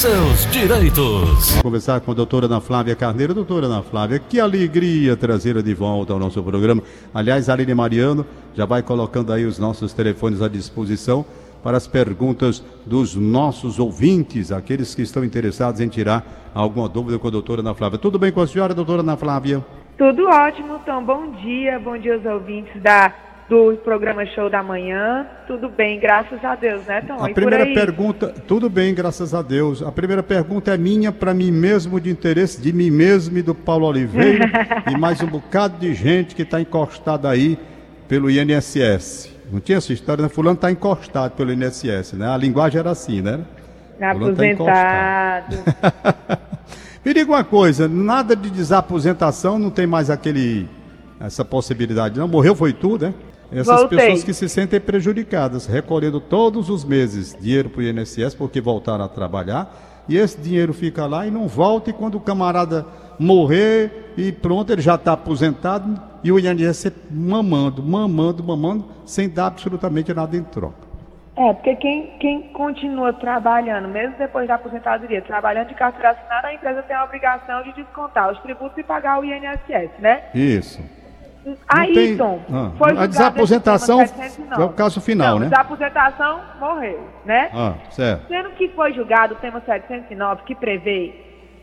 seus direitos. Vou conversar com a doutora Ana Flávia Carneiro. Doutora Ana Flávia, que alegria trazê-la de volta ao nosso programa. Aliás, a Aline Mariano já vai colocando aí os nossos telefones à disposição para as perguntas dos nossos ouvintes, aqueles que estão interessados em tirar alguma dúvida com a doutora Ana Flávia. Tudo bem com a senhora, doutora Ana Flávia? Tudo ótimo, Tom. Bom dia, bom dia aos ouvintes da do programa Show da Manhã. Tudo bem, graças a Deus, né, Tom? A e primeira pergunta, tudo bem, graças a Deus. A primeira pergunta é minha, para mim mesmo, de interesse de mim mesmo e do Paulo Oliveira e mais um bocado de gente que está encostada aí pelo INSS. Não tinha essa história, né? Fulano está encostado pelo INSS, né? A linguagem era assim, né? Tá aposentado. Tá Me diga uma coisa, nada de desaposentação, não tem mais aquele essa possibilidade, não? Morreu foi tudo, né? Essas Voltei. pessoas que se sentem prejudicadas, recolhendo todos os meses dinheiro para o INSS porque voltaram a trabalhar, e esse dinheiro fica lá e não volta, e quando o camarada morrer e pronto, ele já está aposentado, e o INSS mamando, mamando, mamando, sem dar absolutamente nada em troca. É, porque quem, quem continua trabalhando, mesmo depois da aposentadoria, trabalhando de carteira assinada, a empresa tem a obrigação de descontar os tributos e pagar o INSS, né? Isso. Aí, tem... Tom, ah, foi a desaposentação é o caso final, Não, né? Desaposentação morreu, né? Ah, certo. Sendo que foi julgado o tema 709 que prevê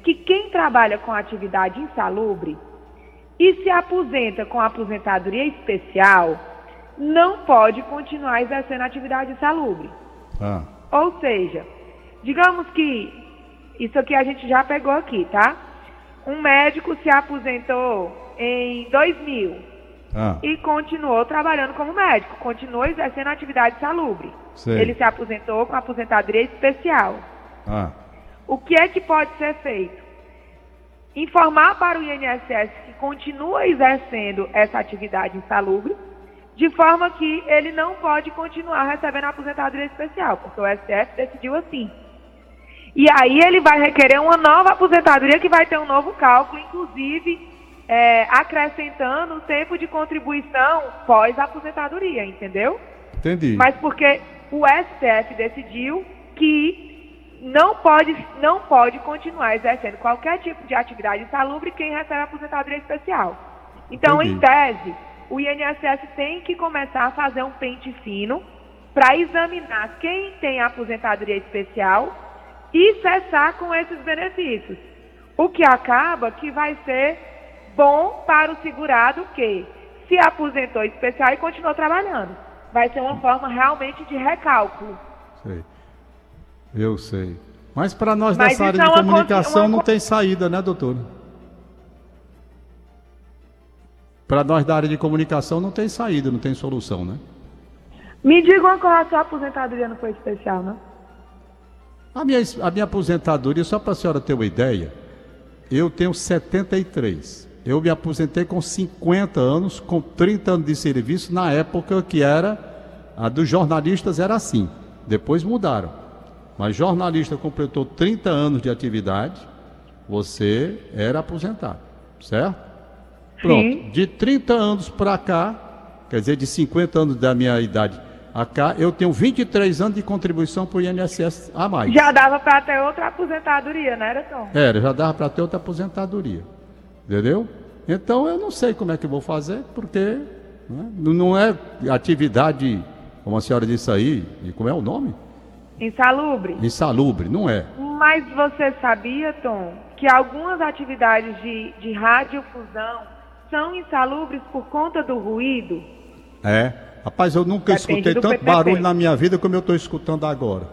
que quem trabalha com atividade insalubre e se aposenta com aposentadoria especial não pode continuar exercendo atividade insalubre. Ah. Ou seja, digamos que isso aqui a gente já pegou aqui, tá? Um médico se aposentou em 2000 ah. e continuou trabalhando como médico, continuou exercendo atividade salubre. Sei. Ele se aposentou com aposentadoria especial. Ah. O que é que pode ser feito? Informar para o INSS que continua exercendo essa atividade insalubre, de forma que ele não pode continuar recebendo a aposentadoria especial, porque o STF decidiu assim. E aí ele vai requerer uma nova aposentadoria que vai ter um novo cálculo, inclusive é, acrescentando o tempo de contribuição pós-aposentadoria, entendeu? Entendi. Mas porque o STF decidiu que não pode, não pode continuar exercendo qualquer tipo de atividade insalubre quem recebe aposentadoria especial. Então, Entendi. em tese, o INSS tem que começar a fazer um pente fino para examinar quem tem aposentadoria especial e cessar com esses benefícios. O que acaba que vai ser bom para o segurado que se aposentou especial e continuou trabalhando. Vai ser uma forma realmente de recálculo. Sei. Eu sei. Mas para nós Mas dessa área de é comunicação uma... não tem saída, né, doutor? Para nós da área de comunicação não tem saída, não tem solução, né? Me diga uma coisa, a sua aposentadoria não foi especial, não? A minha, a minha aposentadoria, só para a senhora ter uma ideia, eu tenho 73. Eu me aposentei com 50 anos, com 30 anos de serviço, na época que era, a dos jornalistas era assim. Depois mudaram. Mas jornalista completou 30 anos de atividade, você era aposentado, certo? Pronto. Sim. De 30 anos para cá, quer dizer, de 50 anos da minha idade a cá, eu tenho 23 anos de contribuição para o INSS a mais. Já dava para ter outra aposentadoria, né, Tom? Era, já dava para ter outra aposentadoria. Entendeu? Então eu não sei como é que vou fazer, porque né, não é atividade, como a senhora disse aí, e como é o nome? Insalubre. Insalubre, não é. Mas você sabia, Tom, que algumas atividades de, de radiofusão são insalubres por conta do ruído? É. Rapaz, eu nunca Depende escutei tanto PPP. barulho na minha vida como eu estou escutando agora.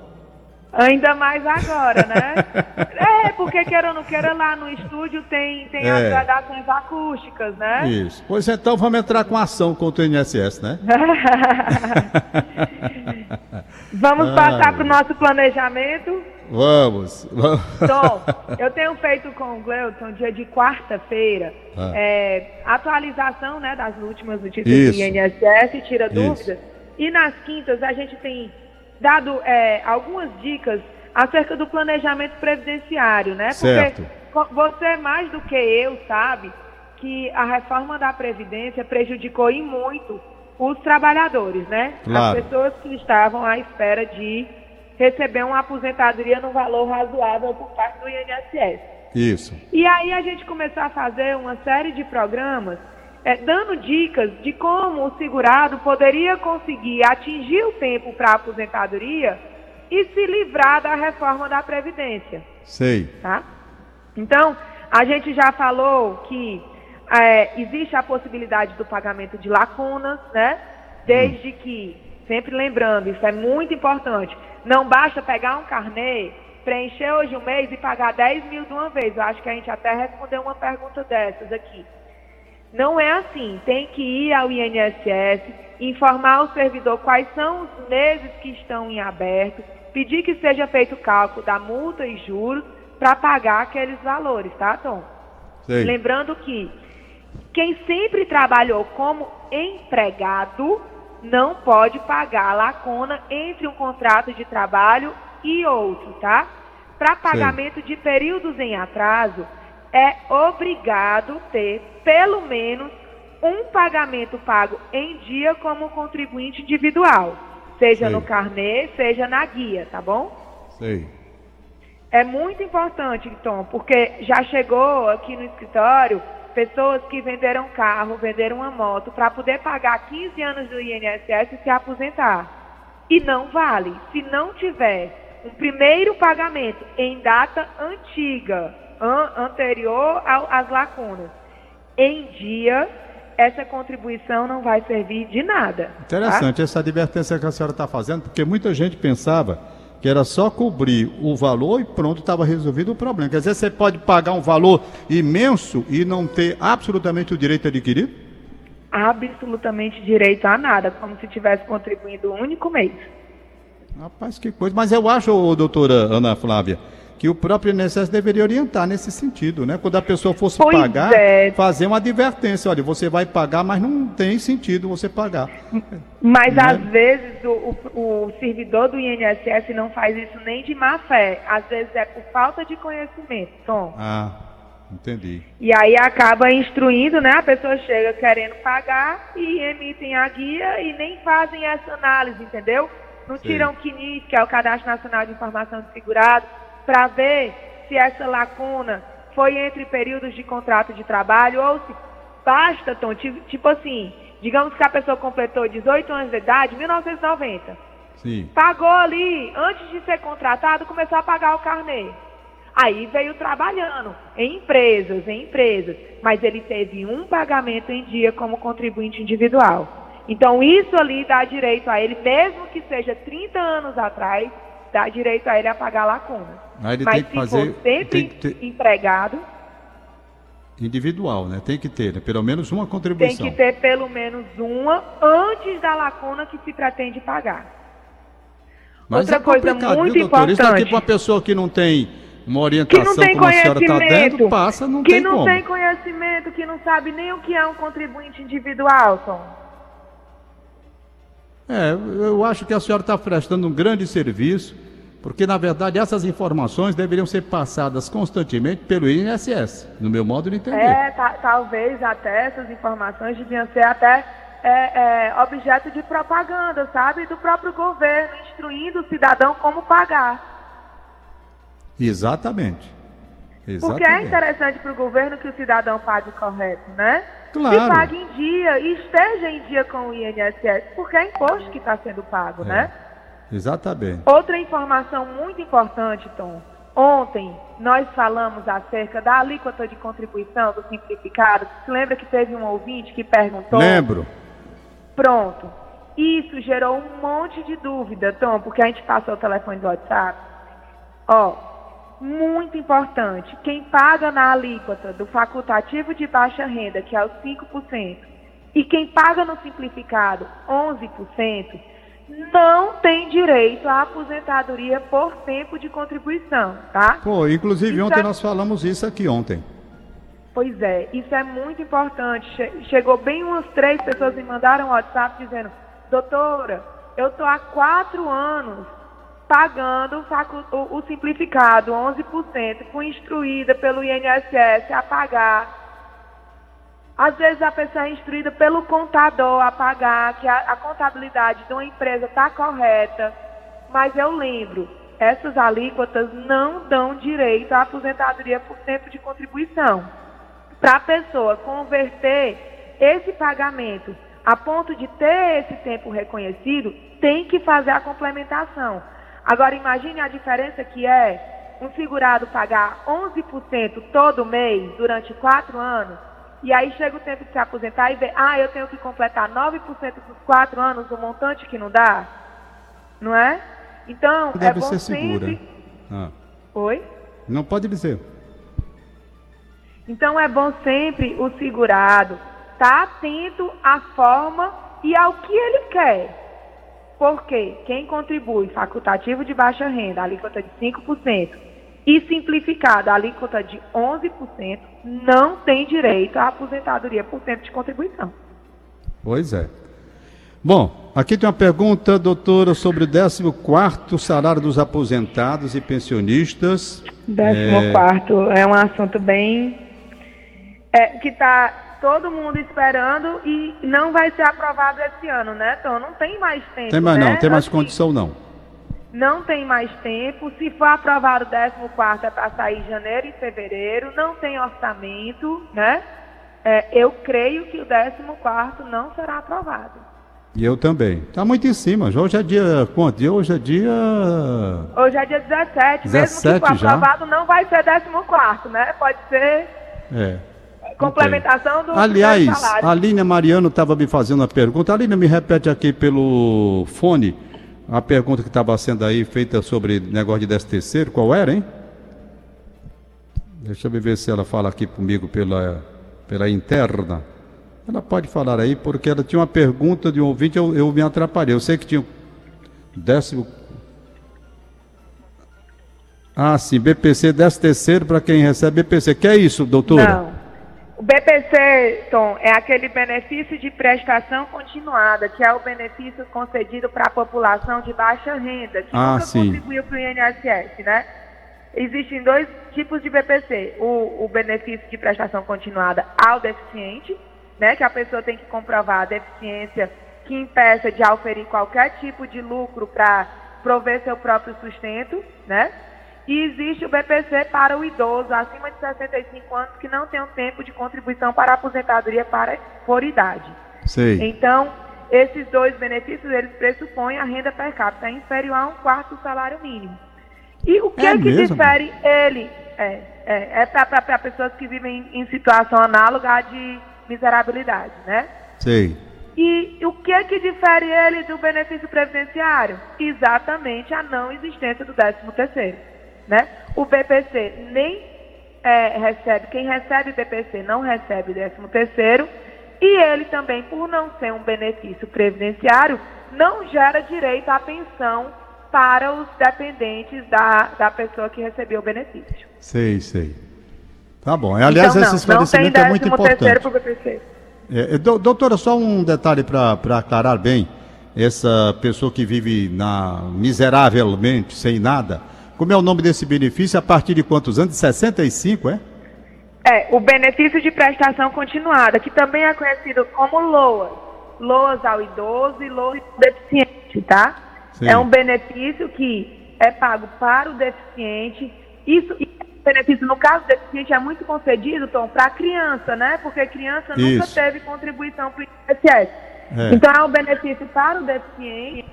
Ainda mais agora, né? é, porque queira ou não queira, lá no estúdio tem, tem é. as gradações acústicas, né? Isso. Pois então vamos entrar com ação contra o INSS, né? vamos passar para o nosso planejamento? Vamos. Tom, eu tenho feito com o Gleuton, dia de quarta-feira, ah. é, atualização né, das últimas notícias Isso. do INSS, tira dúvidas. E nas quintas a gente tem dado é, algumas dicas acerca do planejamento previdenciário, né? Certo. Porque você mais do que eu sabe que a reforma da Previdência prejudicou em muito os trabalhadores, né? Claro. As pessoas que estavam à espera de receber uma aposentadoria no valor razoável por parte do INSS. Isso. E aí a gente começou a fazer uma série de programas é, dando dicas de como o segurado poderia conseguir atingir o tempo para a aposentadoria e se livrar da reforma da Previdência. Sei. Tá? Então, a gente já falou que é, existe a possibilidade do pagamento de lacunas, né? Desde hum. que, sempre lembrando, isso é muito importante, não basta pegar um carnê, preencher hoje um mês e pagar 10 mil de uma vez. Eu acho que a gente até respondeu uma pergunta dessas aqui. Não é assim. Tem que ir ao INSS, informar o servidor quais são os meses que estão em aberto, pedir que seja feito o cálculo da multa e juros para pagar aqueles valores, tá, Tom? Sei. Lembrando que quem sempre trabalhou como empregado não pode pagar a lacuna entre um contrato de trabalho e outro, tá? Para pagamento Sim. de períodos em atraso, é obrigado ter pelo menos um pagamento pago em dia como contribuinte individual, seja Sei. no carnê, seja na guia, tá bom? Sei. É muito importante, Tom, porque já chegou aqui no escritório pessoas que venderam carro, venderam uma moto para poder pagar 15 anos do INSS e se aposentar. E não vale. Se não tiver um primeiro pagamento em data antiga, an anterior às lacunas, em dia, essa contribuição não vai servir de nada. Tá? Interessante tá? essa advertência que a senhora está fazendo, porque muita gente pensava que era só cobrir o valor e pronto, estava resolvido o problema. Quer dizer, você pode pagar um valor imenso e não ter absolutamente o direito adquirido? Absolutamente direito a nada, como se tivesse contribuído um único mês. Rapaz, que coisa. Mas eu acho, doutora Ana Flávia, que o próprio INSS deveria orientar nesse sentido, né? Quando a pessoa fosse pois pagar, é. fazer uma advertência, olha, você vai pagar, mas não tem sentido você pagar. Mas né? às vezes o, o, o, servidor do INSS não faz isso nem de má fé, às vezes é por falta de conhecimento, Tom. Ah, entendi. E aí acaba instruindo, né? A pessoa chega querendo pagar e emitem a guia e nem fazem essa análise, entendeu? Não tiram o CNIS, que é o Cadastro Nacional de Informação de Segurado, para ver se essa lacuna foi entre períodos de contrato de trabalho ou se basta, Tom, tipo assim, digamos que a pessoa completou 18 anos de idade, 1990. Sim. Pagou ali, antes de ser contratado, começou a pagar o carnê. Aí veio trabalhando em empresas, em empresas, mas ele teve um pagamento em dia como contribuinte individual. Então isso ali dá direito a ele, mesmo que seja 30 anos atrás, dá direito a ele a pagar a lacuna. Aí ele Mas tem que se fazer, for sempre tem que ter... empregado. Individual, né? Tem que ter, né? Pelo menos uma contribuição. Tem que ter pelo menos uma antes da lacuna que se pretende pagar. Mas Outra é coisa muito viu, importante. Isso aqui para uma pessoa que não tem uma orientação como a senhora está dando, passa, não que tem não como. tem conhecimento, que não sabe nem o que é um contribuinte individual, Tom. É, eu acho que a senhora está prestando um grande serviço porque, na verdade, essas informações deveriam ser passadas constantemente pelo INSS, no meu modo de entender. É, talvez até essas informações deviam ser até é, é, objeto de propaganda, sabe? Do próprio governo, instruindo o cidadão como pagar. Exatamente. Exatamente. Porque é interessante para o governo que o cidadão pague correto, né? Claro. Que pague em dia e esteja em dia com o INSS, porque é imposto que está sendo pago, é. né? Exatamente. Outra informação muito importante, Tom. Ontem nós falamos acerca da alíquota de contribuição do simplificado. Você lembra que teve um ouvinte que perguntou? Lembro. Pronto. Isso gerou um monte de dúvida, Tom, porque a gente passou o telefone do WhatsApp. Ó, muito importante. Quem paga na alíquota do facultativo de baixa renda, que é o 5%, e quem paga no simplificado, 11%, não tem direito à aposentadoria por tempo de contribuição, tá? Pô, inclusive isso ontem é... nós falamos isso aqui ontem. Pois é, isso é muito importante. Chegou bem umas três pessoas me mandaram um WhatsApp dizendo, doutora, eu estou há quatro anos pagando o, o simplificado, 11%, fui instruída pelo INSS a pagar às vezes a pessoa é instruída pelo contador a pagar, que a, a contabilidade de uma empresa está correta, Mas eu lembro, essas alíquotas não dão direito à aposentadoria por tempo de contribuição. Para a pessoa converter esse pagamento a ponto de ter esse tempo reconhecido, tem que fazer a complementação. Agora, imagine a diferença que é um segurado pagar 11% todo mês durante quatro anos, e aí chega o tempo de se aposentar e ver, ah, eu tenho que completar 9% dos quatro anos, o montante que não dá. Não é? Então, Deve é bom ser segura. sempre... Ah, Oi? não pode dizer. Então é bom sempre o segurado estar atento à forma e ao que ele quer. Porque quem contribui facultativo de baixa renda, alíquota de 5%, e simplificado, alíquota de 11%, não tem direito à aposentadoria por tempo de contribuição. Pois é. Bom, aqui tem uma pergunta, doutora, sobre o 14 salário dos aposentados e pensionistas. Décimo É, quarto é um assunto bem é, que está todo mundo esperando e não vai ser aprovado esse ano, né? Então não tem mais tempo. Tem mais né? não, tem mais Assim, condição não. Não tem mais tempo. Se for aprovado o 14 é para sair janeiro e fevereiro. Não tem orçamento, né? É, eu creio que o 14 não será aprovado. E eu também. Está muito em cima. Hoje é dia quanto? E Hoje é dia. Hoje é dia 17. Mesmo 17 que for já? aprovado, não vai ser 14, né? Pode ser É. complementação do Aliás, a Aline Mariano estava me fazendo uma pergunta. Aline, me repete aqui pelo fone a pergunta que estava sendo aí feita sobre negócio de 13 terceiro. Qual era, hein? Deixa eu ver se ela fala aqui comigo pela, pela interna. Ela pode falar aí, porque ela tinha uma pergunta de um ouvinte, eu, eu me atrapalhei. Eu sei que tinha décimo. Ah, sim, BPC, décimo terceiro para quem recebe BPC. Que é isso, doutora? Não. O BPC, Tom, é aquele benefício de prestação continuada, que é o benefício concedido para a população de baixa renda, que Ah, nunca sim. contribuiu para o INSS, né? Existem dois tipos de BPC. O, o benefício de prestação continuada ao deficiente, né? Que a pessoa tem que comprovar a deficiência que impeça de auferir qualquer tipo de lucro para prover seu próprio sustento, né? E existe o BPC para o idoso acima de 65 anos que não tem um tempo de contribuição para a aposentadoria para, por idade. Sei. Então, esses dois benefícios, eles pressupõem a renda per capita inferior a um quarto do salário mínimo. E o que É é, que mesmo? difere ele? É, é, é para pessoas que vivem em situação análoga de miserabilidade, né? Sei. E o que é que difere ele do benefício previdenciário? Exatamente a não existência do 13 terceiro, né? O BPC nem é, recebe, quem recebe BPC não recebe 13 terceiro e ele também, por não ser um benefício previdenciário, não gera direito à pensão para os dependentes da, da pessoa que recebeu o benefício. Sei, sei. Tá bom. Aliás, então, não, esse esclarecimento é muito tem 13 terceiro importante. BPC. É, é, dou- doutora, só um detalhe para aclarar bem. Essa pessoa que vive na miseravelmente, sem nada, como é o nome desse benefício? A partir de quantos anos? De 65, é? É, o benefício de prestação continuada, que também é conhecido como LOAS. LOAS ao idoso e LOAS ao deficiente, tá? Sim. É um benefício que é pago para o deficiente. Isso, benefício, no caso do deficiente, é muito concedido, Tom, para a criança, né? Porque criança nunca Isso. teve contribuição para o INSS. É. Então, é um benefício para o deficiente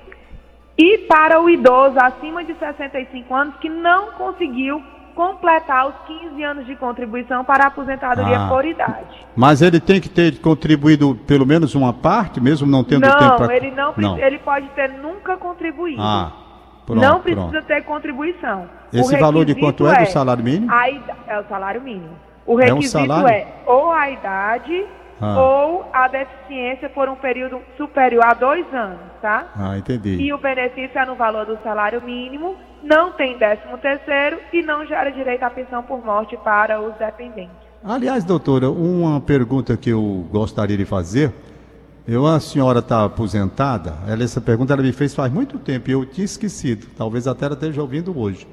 e para o idoso acima de 65 anos que não conseguiu completar os 15 anos de contribuição para a aposentadoria Ah. por idade. Mas ele tem que ter contribuído pelo menos uma parte, mesmo não tendo tempo Não, para. ele não, pre- ele pode ter nunca contribuído. Ah, pronto. não precisa pronto. ter contribuição. Esse valor de requisito quanto é do salário mínimo? a é o salário mínimo. O É um requisito salário? é ou a idade Ah. ou a deficiência por um período superior a dois anos, tá? Ah, entendi. E o benefício é no valor do salário mínimo, não tem décimo terceiro e não gera direito à pensão por morte para os dependentes. Aliás, doutora, uma pergunta que eu gostaria de fazer. Eu, a senhora está aposentada? Ela, essa pergunta ela me fez faz muito tempo e eu tinha esquecido. Talvez até ela esteja ouvindo hoje.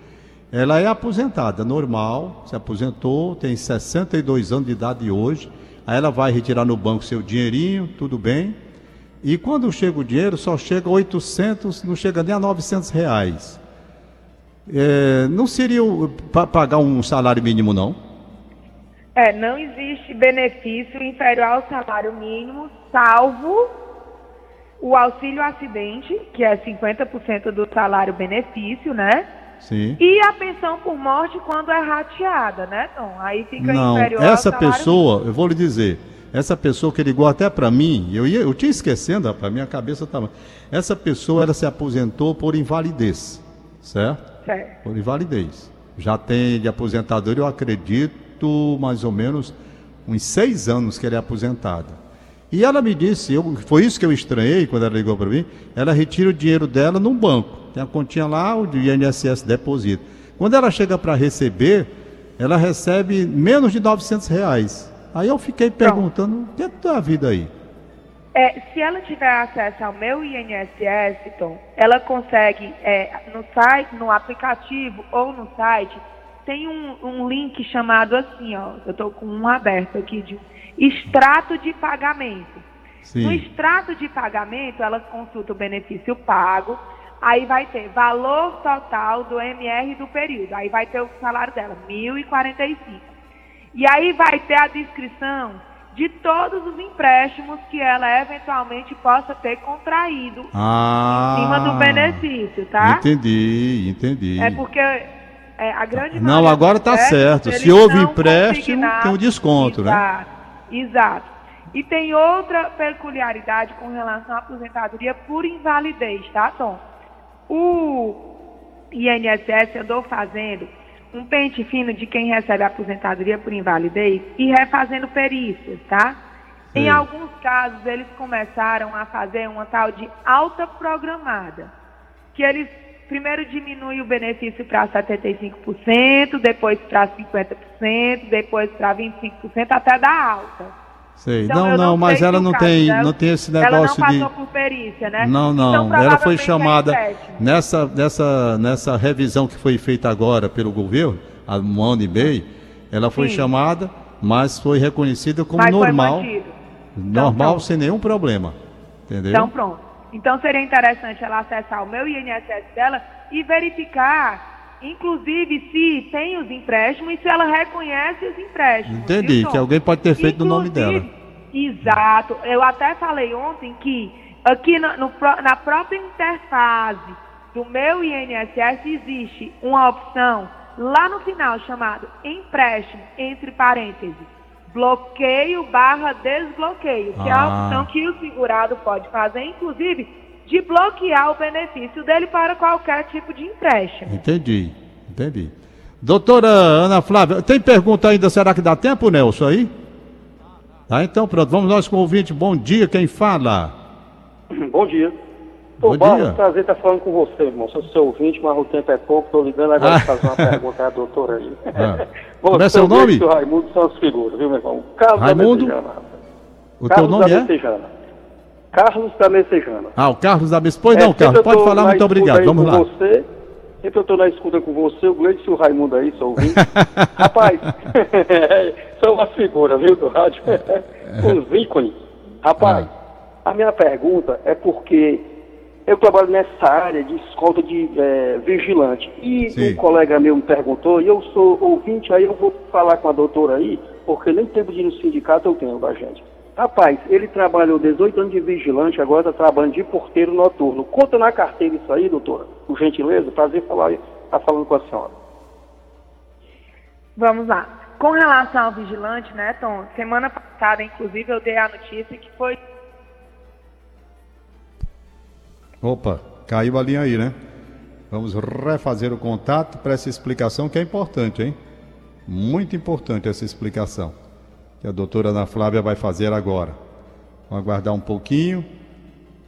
Ela é aposentada, normal, se aposentou, tem 62 anos de idade hoje. Aí ela vai retirar no banco seu dinheirinho, tudo bem. E quando chega o dinheiro, só chega 800, não chega nem a 900 reais. É, não seria para pagar um salário mínimo, não? É, não existe benefício inferior ao salário mínimo, salvo o auxílio acidente, que é 50% do salário benefício, né? Sim. E a pensão por morte quando é rateada, né, Tom? Aí fica Não, inferior essa pessoa, mínimo. eu vou lhe dizer, essa pessoa que ligou até para mim, eu, ia, eu tinha esquecendo, para minha cabeça estava. Essa pessoa, ela se aposentou por invalidez, certo? Certo. Por invalidez. Já tem de aposentadoria, eu acredito, mais ou menos uns seis anos que ela é aposentada. E ela me disse, eu, foi isso que eu estranhei quando ela ligou para mim, ela retira o dinheiro dela num banco. Tem a continha lá, o INSS deposita. Quando ela chega para receber, ela recebe menos de 900 reais. Aí eu fiquei perguntando, o que é que tá a vida aí? É, se ela tiver acesso ao meu INSS, Tom, ela consegue é, no site, no aplicativo ou no site, tem um, um link chamado assim, ó. Eu estou com um aberto aqui de extrato de pagamento. Sim. No extrato de pagamento, ela consulta o benefício pago, aí vai ter valor total do MR do período, aí vai ter o salário dela, 1.045. E aí vai ter a descrição de todos os empréstimos que ela eventualmente possa ter contraído Ah. em cima do benefício, tá? Entendi, entendi. É porque é, a grande Não, agora tá empréstimos, certo. Se houve empréstimo, tem o desconto, né? Exato. E tem outra peculiaridade com relação à aposentadoria por invalidez, tá, Tom? O INSS andou fazendo um pente fino de quem recebe aposentadoria por invalidez e refazendo perícias, tá? Em Sim. alguns casos, eles começaram a fazer uma tal de alta programada, que eles primeiro diminuem o benefício para 75%, depois para 50%, depois para 25%, até dar alta. Sei. Então, não, eu não, mas ela não caso tem, dela- não tem esse Ela não negócio de. passou por perícia, né? Não, não. Então, ela foi é chamada nessa, nessa, nessa revisão que foi feita agora pelo governo, há um ano e meio, ela foi Sim. chamada, mas foi reconhecida como Mas normal, mantido. normal pronto. sem nenhum problema, entendeu? Então, pronto. Então, seria interessante ela acessar o meu INSS dela e verificar, inclusive, se tem os empréstimos e se ela reconhece os empréstimos. Entendi, que alguém pode ter feito no nome Inclusive, dela. Exato. Eu até falei ontem que aqui na, no pró- na própria interface do meu INSS existe uma opção lá no final chamado empréstimo, entre parênteses, bloqueio barra desbloqueio, que é a Ah. opção que o segurado pode fazer, inclusive, de bloquear o benefício dele para qualquer tipo de empréstimo. Entendi, entendi. Doutora Ana Flávia, tem pergunta ainda? Será que dá tempo, Nelson, aí? Tá, então pronto, vamos nós com o ouvinte. Bom dia, quem fala? Bom dia. Bom Ô, Barros, prazer estar falando com você, irmão. Sou seu ouvinte, mas o tempo é pouco. Estou ligando agora Ah. para fazer uma pergunta à doutora aí. Ah. Como é Você seu nome? O Raimundo são as figuras, viu, meu irmão? Carlos Raimundo? da Messejana. O teu Carlos nome da é? Messejana. Carlos da Messejana. Ah, o Carlos da Mesa. Pois É, não, Carlos, pode falar, muito obrigado. Vamos lá. Você, sempre eu estou na escuta com você, o Gleison e o Raimundo aí, sou ouvinte. Rapaz, são umas figuras, viu, do rádio? Uns ícones. Rapaz, Ah. a minha pergunta é porque eu trabalho nessa área de escolta de eh, vigilante. E Sim. um colega meu me perguntou, e eu sou ouvinte, aí eu vou falar com a doutora aí, porque nem tempo de ir no sindicato eu tenho da gente. Rapaz, ele trabalhou 18 anos de vigilante, agora está trabalhando de porteiro noturno. Conta na carteira isso aí, doutora, por gentileza, prazer falar, estar falando com a senhora. Vamos lá. Com relação ao vigilante, né, Tom? Semana passada, inclusive, eu dei a notícia que foi Opa, caiu a linha aí, né? Vamos refazer o contato para essa explicação que é importante, hein? Muito importante essa explicação que a doutora Ana Flávia vai fazer agora. Vamos aguardar um pouquinho,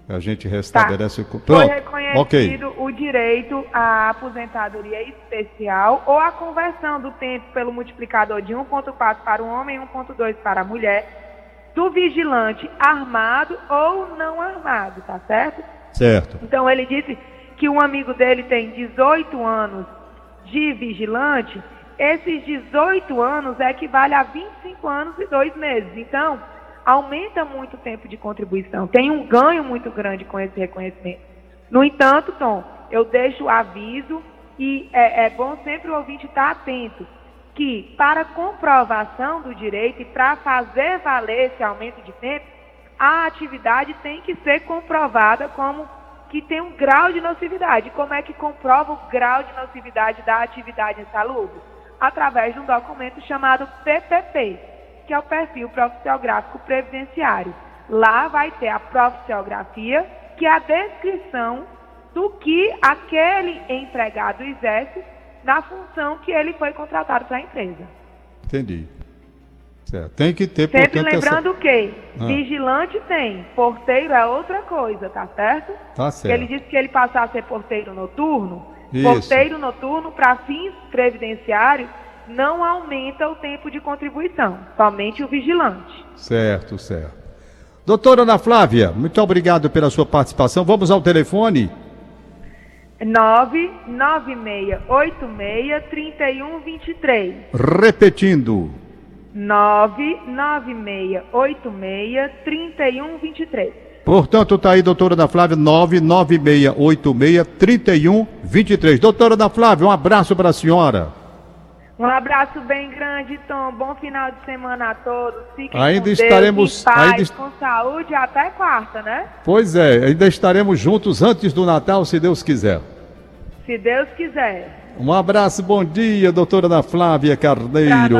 a gente restabelece o... co- Tá. Foi Pronto, ok. reconhecido o direito à aposentadoria especial ou à conversão do tempo pelo multiplicador de 1.4 para o homem e 1.2 para a mulher, do vigilante armado ou não armado, tá certo? Certo. Então ele disse que um amigo dele tem 18 anos de vigilante, esses 18 anos equivale a 25 anos e dois meses. Então, aumenta muito o tempo de contribuição, tem um ganho muito grande com esse reconhecimento. No entanto, Tom, eu deixo o aviso e é, é bom sempre o ouvinte estar atento que para comprovação do direito e para fazer valer esse aumento de tempo, a atividade tem que ser comprovada como que tem um grau de nocividade. Como é que comprova o grau de nocividade da atividade insalubre? Através de um documento chamado PPP, que é o perfil profissiográfico previdenciário. Lá vai ter a profissiografia, que é a descrição do que aquele empregado exerce na função que ele foi contratado para a empresa. Entendi. Certo. Tem que ter, Sempre lembrando essa... que ah. vigilante tem, porteiro é outra coisa, tá certo? Tá certo. Ele disse que ele passar a ser porteiro noturno. Isso. Porteiro noturno, para fins previdenciários, não aumenta o tempo de contribuição, somente o vigilante. Certo, certo. Doutora Ana Flávia, muito obrigado pela sua participação. Vamos ao telefone. 996863123. Repetindo. 996863123. Portanto, está aí, doutora Ana Flávia, 996863123. Doutora Ana Flávia, um abraço para a senhora. Um abraço bem grande, Tom. Bom final de semana a todos. Fiquem ainda com estaremos, Deus, paz, ainda... com saúde até quarta, né? Pois é, ainda estaremos juntos antes do Natal, se Deus quiser. Se Deus quiser. Um abraço, bom dia, doutora Ana Flávia Carneiro.